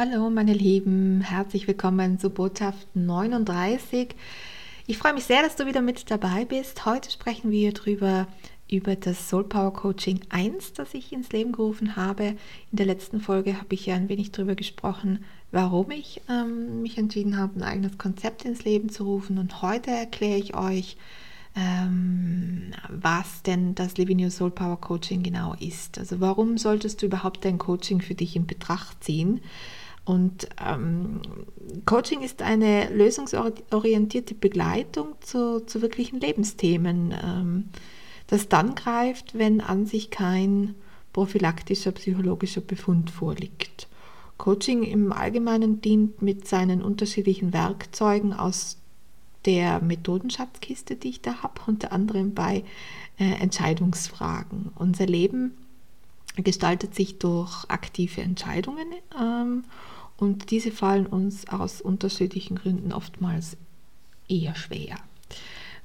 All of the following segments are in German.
Hallo meine Lieben, herzlich willkommen zu Botschaft 39. Ich freue mich sehr, dass du wieder mit dabei bist. Heute sprechen wir darüber, über das Soul Power Coaching 1, das ich ins Leben gerufen habe. In der letzten Folge habe ich ja ein wenig darüber gesprochen, warum ich ähm, mich entschieden habe, ein eigenes Konzept ins Leben zu rufen. Und heute erkläre ich euch, ähm, was denn das Living Your Soul Power Coaching genau ist. Also warum solltest du überhaupt dein Coaching für dich in Betracht ziehen? Und ähm, Coaching ist eine lösungsorientierte Begleitung zu, zu wirklichen Lebensthemen, ähm, das dann greift, wenn an sich kein prophylaktischer psychologischer Befund vorliegt. Coaching im Allgemeinen dient mit seinen unterschiedlichen Werkzeugen aus der Methodenschatzkiste, die ich da habe, unter anderem bei äh, Entscheidungsfragen. Unser Leben gestaltet sich durch aktive Entscheidungen ähm, und diese fallen uns aus unterschiedlichen Gründen oftmals eher schwer.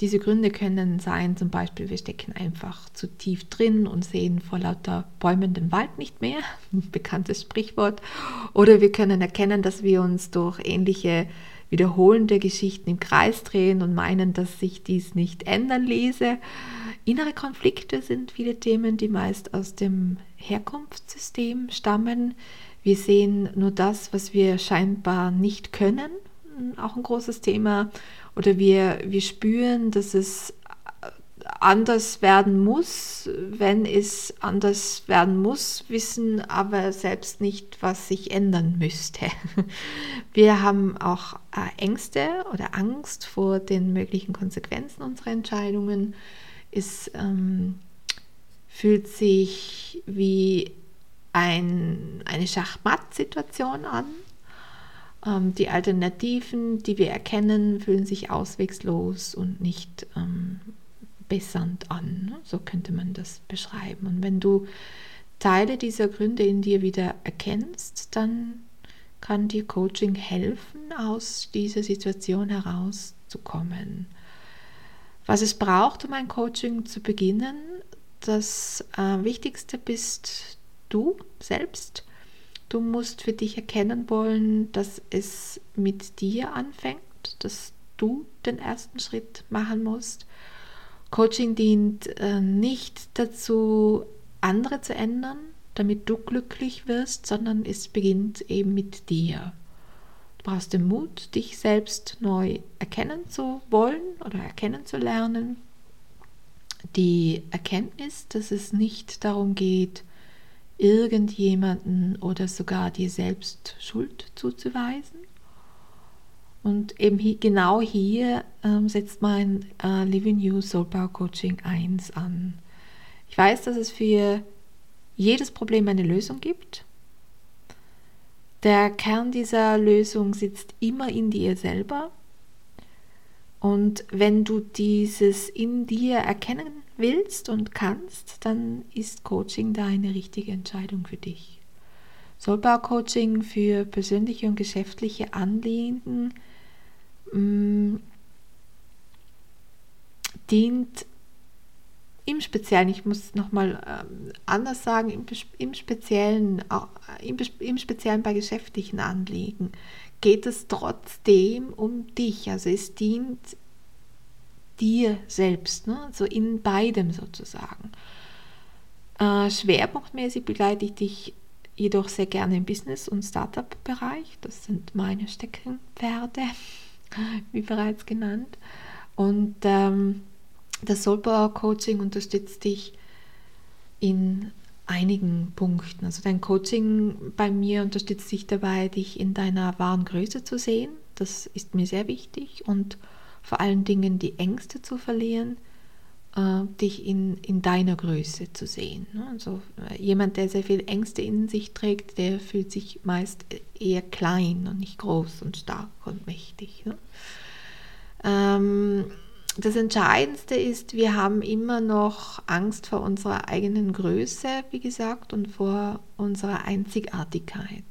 Diese Gründe können sein, zum Beispiel, wir stecken einfach zu tief drin und sehen vor lauter Bäumen den Wald nicht mehr, ein bekanntes Sprichwort. Oder wir können erkennen, dass wir uns durch ähnliche wiederholende Geschichten im Kreis drehen und meinen, dass sich dies nicht ändern ließe. Innere Konflikte sind viele Themen, die meist aus dem Herkunftssystem stammen. Wir sehen nur das, was wir scheinbar nicht können, auch ein großes Thema. Oder wir, wir spüren, dass es anders werden muss, wenn es anders werden muss, wissen aber selbst nicht, was sich ändern müsste. Wir haben auch äh, Ängste oder Angst vor den möglichen Konsequenzen unserer Entscheidungen. Es ähm, fühlt sich wie ein, eine Schachmatt-Situation an. Ähm, die Alternativen, die wir erkennen, fühlen sich auswegslos und nicht ähm, bessernd an. So könnte man das beschreiben. Und wenn du Teile dieser Gründe in dir wieder erkennst, dann kann dir Coaching helfen, aus dieser Situation herauszukommen. Was es braucht, um ein Coaching zu beginnen, das äh, Wichtigste bist du selbst. Du musst für dich erkennen wollen, dass es mit dir anfängt, dass du den ersten Schritt machen musst. Coaching dient äh, nicht dazu, andere zu ändern, damit du glücklich wirst, sondern es beginnt eben mit dir. Du brauchst den Mut, dich selbst neu erkennen zu wollen oder erkennen zu lernen. Die Erkenntnis, dass es nicht darum geht, irgendjemanden oder sogar dir selbst Schuld zuzuweisen. Und eben hier, genau hier ähm, setzt mein äh, Living You Soul Power Coaching 1 an. Ich weiß, dass es für jedes Problem eine Lösung gibt. Der Kern dieser Lösung sitzt immer in dir selber. Und wenn du dieses in dir erkennen willst und kannst, dann ist Coaching da eine richtige Entscheidung für dich. Soulbau-Coaching für persönliche und geschäftliche Anliegen mh, mm, dient im Speziellen, ich muss nochmal ähm, anders sagen, im, im, Speziellen, im, im Speziellen bei geschäftlichen Anliegen, geht es trotzdem um dich. Also es dient dir selbst, ne? also in beidem sozusagen. Äh, schwerpunktmäßig begleite ich dich jedoch sehr gerne im Business- und Startup-Bereich. Das sind meine Steckenpferde, wie bereits genannt. Und ähm, das Soulpower Coaching unterstützt dich in einigen Punkten. Also dein Coaching bei mir unterstützt dich dabei, dich in deiner wahren Größe zu sehen. Das ist mir sehr wichtig und vor allen Dingen die Ängste zu verlieren, äh, dich in, in deiner Größe zu sehen. Ne? Also äh, jemand, der sehr viel Ängste in sich trägt, der fühlt sich meist eher klein und nicht groß und stark und mächtig. Ne? Ähm, das Entscheidendste ist, wir haben immer noch Angst vor unserer eigenen Größe, wie gesagt, und vor unserer Einzigartigkeit.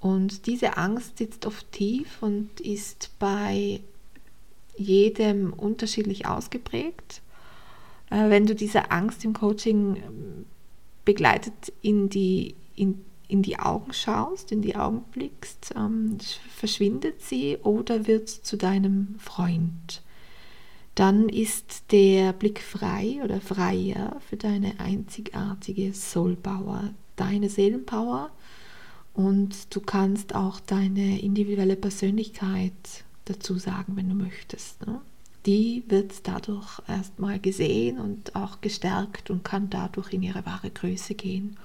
Und diese Angst sitzt oft tief und ist bei jedem unterschiedlich ausgeprägt. Äh, wenn du diese Angst im Coaching ähm, begleitet in die, in, in die Augen schaust, in die Augen blickst, ähm, verschwindet sie oder wird zu deinem Freund dann ist der Blick frei oder freier für deine einzigartige Soulpower, deine Seelenpower und du kannst auch deine individuelle Persönlichkeit dazu sagen, wenn du möchtest. Ne? Die wird dadurch erstmal gesehen und auch gestärkt und kann dadurch in ihre wahre Größe gehen.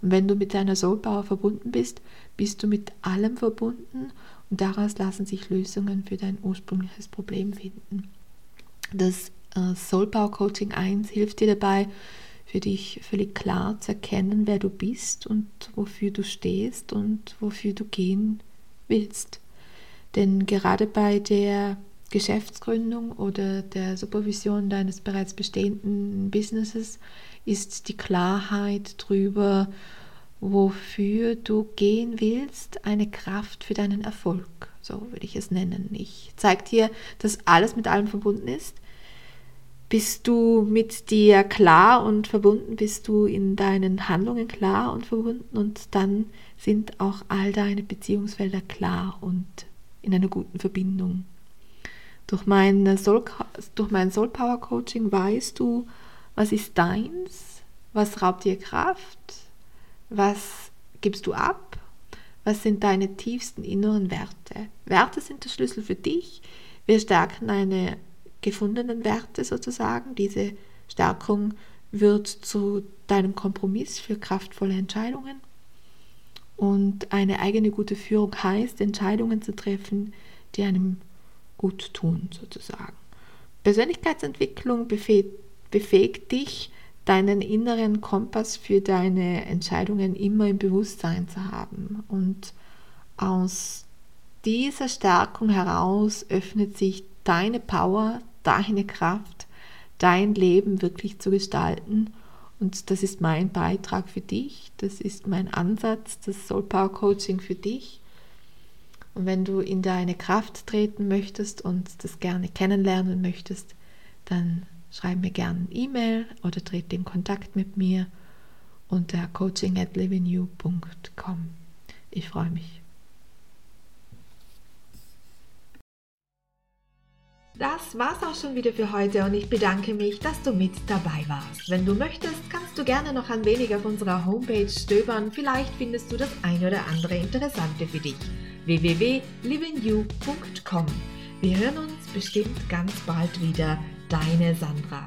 Und wenn du mit deiner Soulpower verbunden bist, bist du mit allem verbunden und daraus lassen sich Lösungen für dein ursprüngliches Problem finden. Das äh, Soul Power Coaching 1 hilft dir dabei, für dich völlig klar zu erkennen, wer du bist und wofür du stehst und wofür du gehen willst. Denn gerade bei der Geschäftsgründung oder der Supervision deines bereits bestehenden Businesses ist die Klarheit darüber, wofür du gehen willst, eine Kraft für deinen Erfolg. So würde ich es nennen. Ich zeige dir, dass alles mit allem verbunden ist. Bist du mit dir klar und verbunden, bist du in deinen Handlungen klar und verbunden und dann sind auch all deine Beziehungsfelder klar und in einer guten Verbindung. Durch mein Soul, durch mein Soul Power Coaching weißt du, was ist deins, was raubt dir Kraft, was gibst du ab? Was sind deine tiefsten inneren Werte? Werte sind der Schlüssel für dich. Wir stärken deine gefundenen Werte sozusagen. Diese Stärkung wird zu deinem Kompromiss für kraftvolle Entscheidungen. Und eine eigene gute Führung heißt, Entscheidungen zu treffen, die einem gut tun, sozusagen. Persönlichkeitsentwicklung befähigt, dich, deinen inneren Kompass für deine Entscheidungen immer im Bewusstsein zu haben. Und aus dieser Stärkung heraus öffnet sich deine Power, deine Kraft, dein Leben wirklich zu gestalten. Und das ist mein Beitrag für dich, das ist mein Ansatz, das Soul Power Coaching für dich. Und wenn du in deine Kraft treten möchtest und das gerne kennenlernen möchtest, dann schreib mir gerne eine E-Mail oder trete in Kontakt mit mir unter coaching at livingyou.com. Ich freue mich. Das war's auch schon wieder für heute und ich bedanke mich, dass du mit dabei warst. Wenn du möchtest, kannst du gerne noch ein wenig auf unserer Homepage stöbern. Vielleicht findest du das ein oder andere Interessante für dich. www.livingyou.com. Wir hören uns bestimmt ganz bald wieder. Deine Sandra.